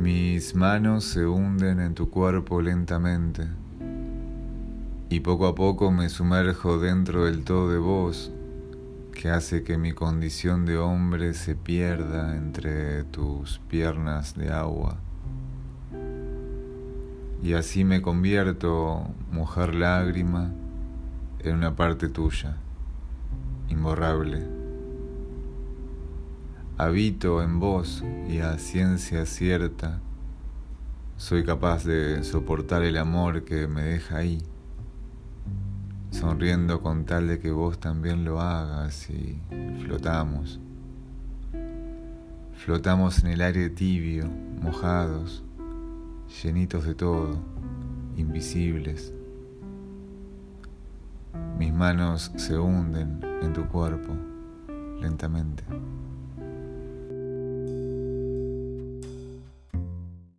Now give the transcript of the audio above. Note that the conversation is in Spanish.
Mis manos se hunden en tu cuerpo lentamente y poco a poco me sumerjo dentro del todo de vos que hace que mi condición de hombre se pierda entre tus piernas de agua. Y así me convierto, mujer lágrima, en una parte tuya, imborrable. Habito en vos y a ciencia cierta soy capaz de soportar el amor que me deja ahí sonriendo con tal de que vos también lo hagas y flotamos. Flotamos en el aire tibio, mojados, llenitos de todo, invisibles. Mis manos se hunden en tu cuerpo lentamente.